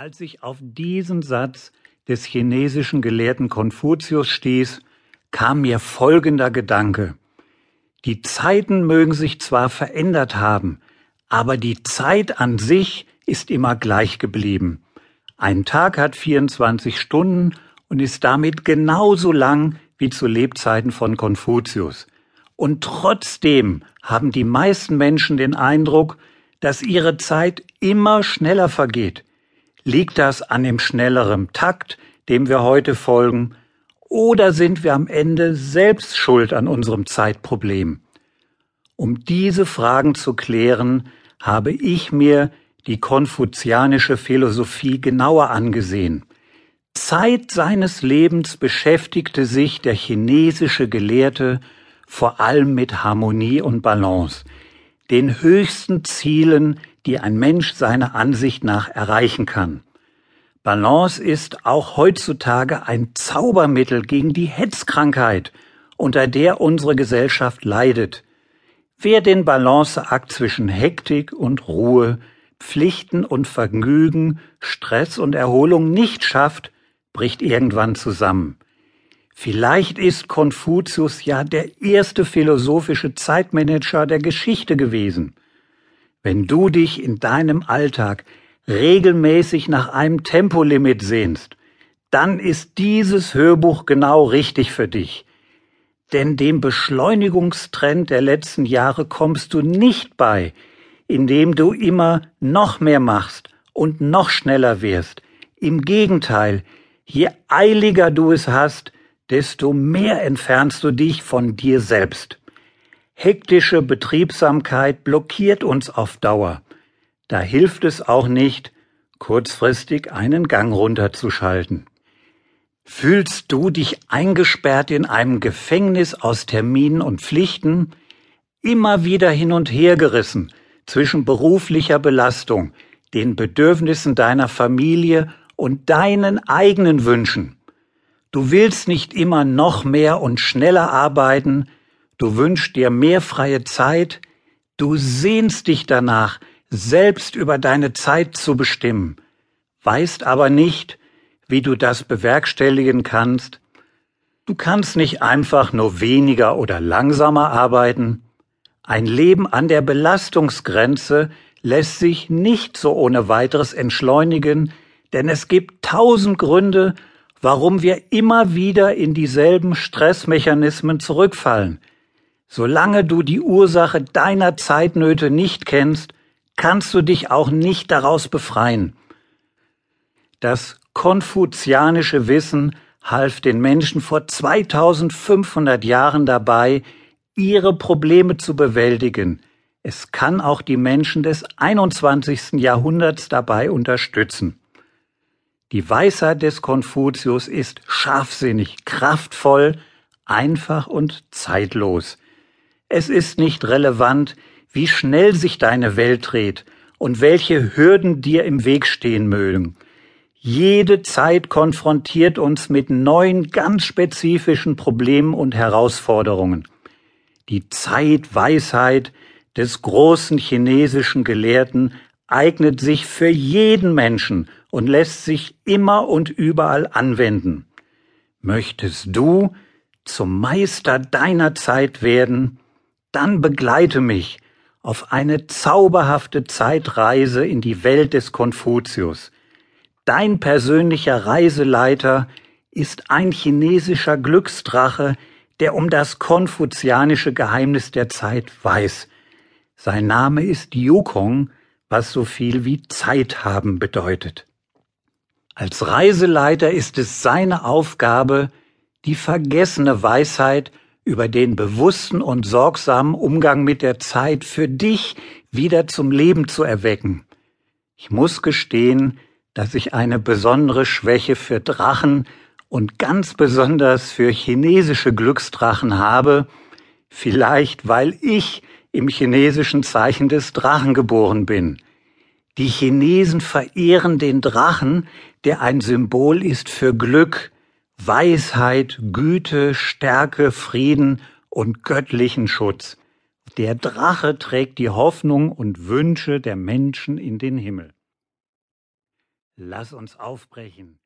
Als ich auf diesen Satz des chinesischen Gelehrten Konfuzius stieß, kam mir folgender Gedanke. Die Zeiten mögen sich zwar verändert haben, aber die Zeit an sich ist immer gleich geblieben. Ein Tag hat 24 Stunden und ist damit genauso lang wie zu Lebzeiten von Konfuzius. Und trotzdem haben die meisten Menschen den Eindruck, dass ihre Zeit immer schneller vergeht. Liegt das an dem schnelleren Takt, dem wir heute folgen, oder sind wir am Ende selbst schuld an unserem Zeitproblem? Um diese Fragen zu klären, habe ich mir die konfuzianische Philosophie genauer angesehen. Zeit seines Lebens beschäftigte sich der chinesische Gelehrte vor allem mit Harmonie und Balance, den höchsten Zielen, die ein Mensch seiner Ansicht nach erreichen kann. Balance ist auch heutzutage ein Zaubermittel gegen die Hetzkrankheit, unter der unsere Gesellschaft leidet. Wer den Balanceakt zwischen Hektik und Ruhe, Pflichten und Vergnügen, Stress und Erholung nicht schafft, bricht irgendwann zusammen. Vielleicht ist Konfuzius ja der erste philosophische Zeitmanager der Geschichte gewesen. Wenn du dich in deinem Alltag regelmäßig nach einem Tempolimit sehnst, dann ist dieses Hörbuch genau richtig für dich. Denn dem Beschleunigungstrend der letzten Jahre kommst du nicht bei, indem du immer noch mehr machst und noch schneller wirst. Im Gegenteil, je eiliger du es hast, desto mehr entfernst du dich von dir selbst. Hektische Betriebsamkeit blockiert uns auf Dauer. Da hilft es auch nicht, kurzfristig einen Gang runterzuschalten. Fühlst du dich eingesperrt in einem Gefängnis aus Terminen und Pflichten, immer wieder hin und her gerissen zwischen beruflicher Belastung, den Bedürfnissen deiner Familie und deinen eigenen Wünschen? Du willst nicht immer noch mehr und schneller arbeiten, du wünschst dir mehr freie Zeit, du sehnst dich danach, selbst über deine Zeit zu bestimmen, weißt aber nicht, wie du das bewerkstelligen kannst. Du kannst nicht einfach nur weniger oder langsamer arbeiten. Ein Leben an der Belastungsgrenze lässt sich nicht so ohne weiteres entschleunigen, denn es gibt tausend Gründe, warum wir immer wieder in dieselben Stressmechanismen zurückfallen. Solange du die Ursache deiner Zeitnöte nicht kennst, kannst du dich auch nicht daraus befreien. Das konfuzianische Wissen half den Menschen vor 2500 Jahren dabei, ihre Probleme zu bewältigen. Es kann auch die Menschen des 21. Jahrhunderts dabei unterstützen. Die Weisheit des Konfuzius ist scharfsinnig, kraftvoll, einfach und zeitlos. Es ist nicht relevant, wie schnell sich deine Welt dreht und welche Hürden dir im Weg stehen mögen. Jede Zeit konfrontiert uns mit neuen, ganz spezifischen Problemen und Herausforderungen. Die Zeitweisheit des großen chinesischen Gelehrten eignet sich für jeden Menschen und lässt sich immer und überall anwenden. Möchtest du zum Meister deiner Zeit werden, dann begleite mich auf eine zauberhafte Zeitreise in die Welt des Konfuzius. Dein persönlicher Reiseleiter ist ein chinesischer Glücksdrache, der um das konfuzianische Geheimnis der Zeit weiß. Sein Name ist Yukong, was so viel wie Zeit haben bedeutet. Als Reiseleiter ist es seine Aufgabe, die vergessene Weisheit über den bewussten und sorgsamen Umgang mit der Zeit für dich wieder zum Leben zu erwecken. Ich muss gestehen, dass ich eine besondere Schwäche für Drachen und ganz besonders für chinesische Glücksdrachen habe, vielleicht weil ich im chinesischen Zeichen des Drachen geboren bin. Die Chinesen verehren den Drachen, der ein Symbol ist für Glück, Weisheit, Güte, Stärke, Frieden und göttlichen Schutz. Der Drache trägt die Hoffnung und Wünsche der Menschen in den Himmel. Lass uns aufbrechen,